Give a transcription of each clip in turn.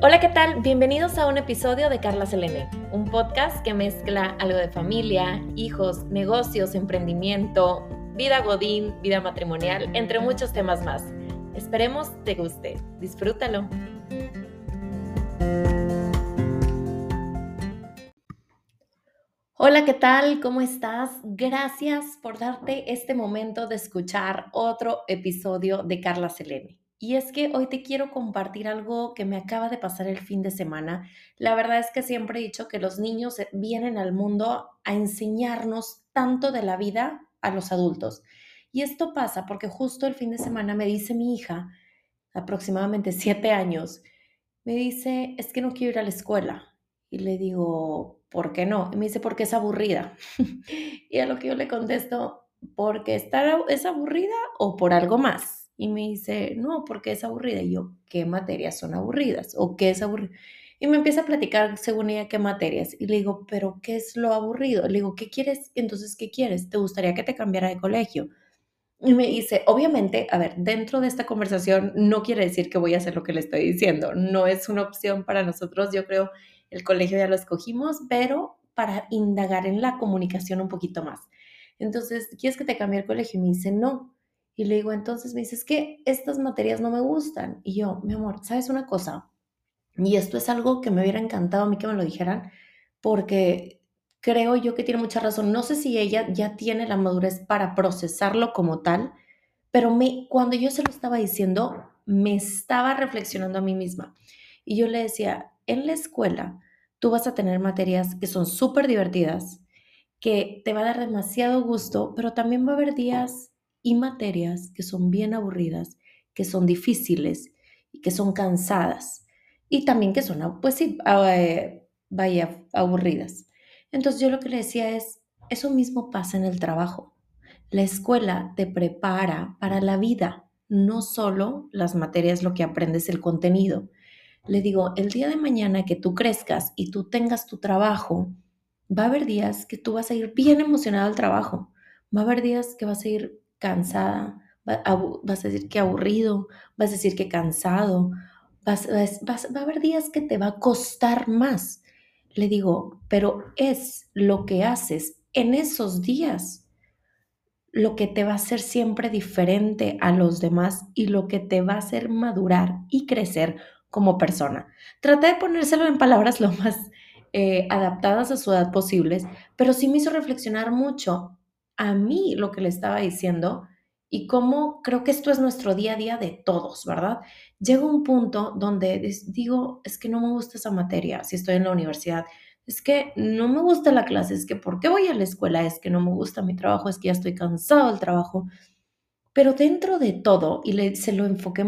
Hola, ¿qué tal? Bienvenidos a un episodio de Carla Selene, un podcast que mezcla algo de familia, hijos, negocios, emprendimiento, vida godín, vida matrimonial, entre muchos temas más. Esperemos te guste. Disfrútalo. Hola, ¿qué tal? ¿Cómo estás? Gracias por darte este momento de escuchar otro episodio de Carla Selene. Y es que hoy te quiero compartir algo que me acaba de pasar el fin de semana. La verdad es que siempre he dicho que los niños vienen al mundo a enseñarnos tanto de la vida a los adultos. Y esto pasa porque justo el fin de semana me dice mi hija, aproximadamente siete años, me dice, es que no quiero ir a la escuela. Y le digo, ¿por qué no? Y me dice, porque es aburrida. y a lo que yo le contesto, porque está, es aburrida o por algo más. Y me dice, no, porque es aburrida. Y yo, ¿qué materias son aburridas? ¿O qué es aburrido? Y me empieza a platicar según ella qué materias. Y le digo, ¿pero qué es lo aburrido? Le digo, ¿qué quieres? Entonces, ¿qué quieres? ¿Te gustaría que te cambiara de colegio? Y me dice, obviamente, a ver, dentro de esta conversación no quiere decir que voy a hacer lo que le estoy diciendo. No es una opción para nosotros. Yo creo el colegio ya lo escogimos, pero para indagar en la comunicación un poquito más. Entonces, ¿quieres que te cambie el colegio? Y me dice, no. Y le digo, entonces me dice, es que estas materias no me gustan. Y yo, mi amor, ¿sabes una cosa? Y esto es algo que me hubiera encantado a mí que me lo dijeran, porque creo yo que tiene mucha razón. No sé si ella ya tiene la madurez para procesarlo como tal, pero me, cuando yo se lo estaba diciendo, me estaba reflexionando a mí misma. Y yo le decía, en la escuela tú vas a tener materias que son súper divertidas, que te va a dar demasiado gusto, pero también va a haber días y materias que son bien aburridas, que son difíciles y que son cansadas y también que son, pues sí, eh, vaya, aburridas. Entonces yo lo que le decía es, eso mismo pasa en el trabajo. La escuela te prepara para la vida, no solo las materias, lo que aprendes, el contenido. Le digo, el día de mañana que tú crezcas y tú tengas tu trabajo, va a haber días que tú vas a ir bien emocionado al trabajo, va a haber días que vas a ir cansada, vas a decir que aburrido, vas a decir que cansado, vas, va a haber días que te va a costar más. Le digo, pero es lo que haces en esos días lo que te va a hacer siempre diferente a los demás y lo que te va a hacer madurar y crecer como persona. Traté de ponérselo en palabras lo más eh, adaptadas a su edad posibles, pero sí me hizo reflexionar mucho a mí lo que le estaba diciendo y cómo creo que esto es nuestro día a día de todos, ¿verdad? Llega un punto donde digo, es que no me gusta esa materia si estoy en la universidad, es que no me gusta la clase, es que ¿por qué voy a la escuela? Es que no me gusta mi trabajo, es que ya estoy cansado del trabajo. Pero dentro de todo, y se lo enfoqué,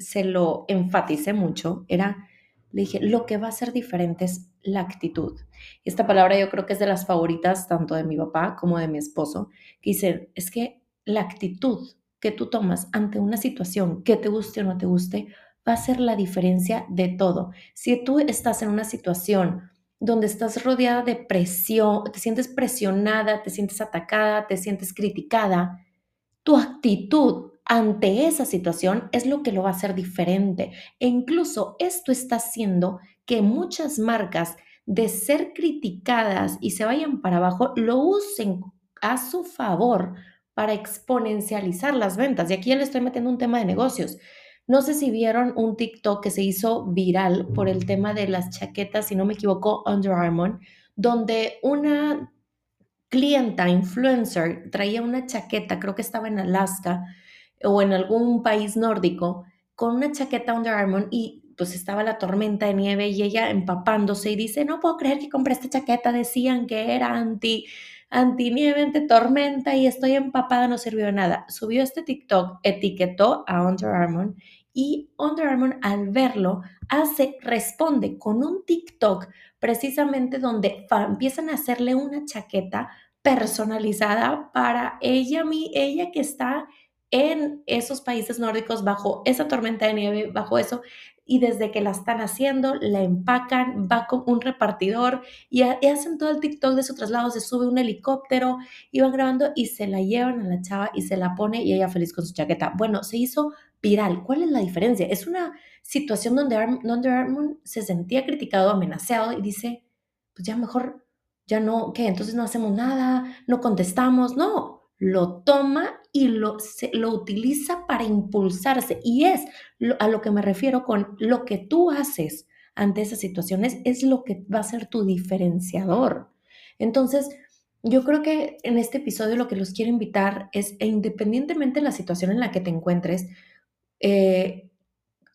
se lo enfaticé mucho, era, le dije, lo que va a ser diferente es la actitud. Esta palabra yo creo que es de las favoritas tanto de mi papá como de mi esposo, que dicen, es que la actitud que tú tomas ante una situación, que te guste o no te guste, va a ser la diferencia de todo. Si tú estás en una situación donde estás rodeada de presión, te sientes presionada, te sientes atacada, te sientes criticada, tu actitud ante esa situación es lo que lo va a hacer diferente. E incluso esto está haciendo que muchas marcas de ser criticadas y se vayan para abajo, lo usen a su favor para exponencializar las ventas. Y aquí ya le estoy metiendo un tema de negocios. No sé si vieron un TikTok que se hizo viral por el tema de las chaquetas, si no me equivoco, Under Armour, donde una clienta influencer traía una chaqueta, creo que estaba en Alaska o en algún país nórdico, con una chaqueta Under Armour y pues estaba la tormenta de nieve y ella empapándose y dice, no puedo creer que compré esta chaqueta, decían que era anti, anti nieve, anti tormenta y estoy empapada, no sirvió nada. Subió este TikTok, etiquetó a Under Armour y Under Armour al verlo hace, responde con un TikTok precisamente donde empiezan a hacerle una chaqueta personalizada para ella, mi, ella que está en esos países nórdicos bajo esa tormenta de nieve, bajo eso, y desde que la están haciendo, la empacan, va con un repartidor y, hacen todo el TikTok de su traslado, se sube un helicóptero y van grabando y se la llevan a la chava y se la pone y ella feliz con su chaqueta. Bueno, se hizo viral. ¿Cuál es la diferencia? Es una situación donde, Armand se sentía criticado, amenazado y dice, pues ya mejor, ya no, ¿qué? Entonces no hacemos nada, no contestamos, no, lo toma y lo, lo utiliza para impulsarse. Y es a lo que me refiero con lo que tú haces ante esas situaciones, es lo que va a ser tu diferenciador. Entonces, yo creo que en este episodio lo que los quiero invitar es, e independientemente de la situación en la que te encuentres, eh,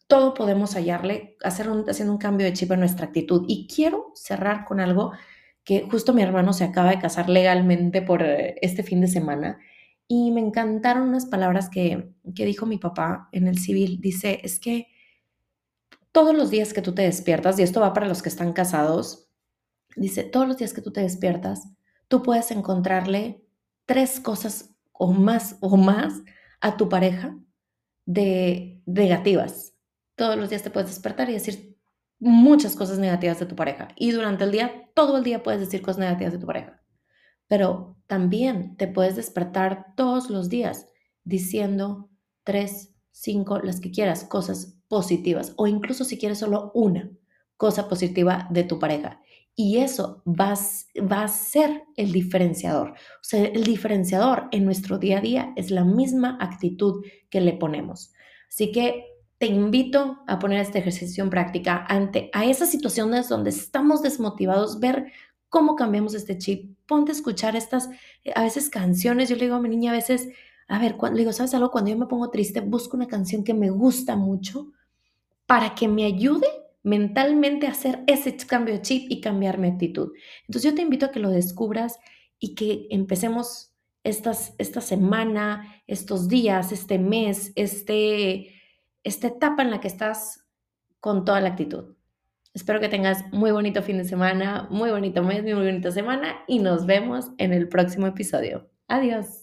todo podemos hallarle, hacer haciendo un cambio de chip en nuestra actitud. Y quiero cerrar con algo que justo mi hermano se acaba de casar legalmente por eh, este fin de semana y me encantaron unas palabras que, que dijo mi papá en el civil. Dice, es que todos los días que tú te despiertas, y esto va para los que están casados, dice, todos los días que tú te despiertas, tú puedes encontrarle tres cosas o más o más a tu pareja de negativas. Todos los días te puedes despertar y decir muchas cosas negativas de tu pareja. Y durante el día, todo el día puedes decir cosas negativas de tu pareja. Pero también te puedes despertar todos los días diciendo tres, cinco, las que quieras, cosas positivas. O incluso si quieres solo una cosa positiva de tu pareja. Y eso va, va a ser el diferenciador. O sea, el diferenciador en nuestro día a día es la misma actitud que le ponemos. Así que te invito a poner este ejercicio en práctica ante a esas situaciones donde estamos desmotivados, ver cómo cambiamos este chip. Ponte a escuchar estas, a veces canciones. Yo le digo a mi niña a veces, a ver, cuando, le digo, ¿sabes algo? Cuando yo me pongo triste, busco una canción que me gusta mucho para que me ayude mentalmente hacer ese cambio de chip y cambiar mi actitud. Entonces yo te invito a que lo descubras y que empecemos estas, esta semana, estos días, este mes, este, esta etapa en la que estás con toda la actitud. Espero que tengas muy bonito fin de semana, muy bonito mes, muy bonita semana y nos vemos en el próximo episodio. Adiós.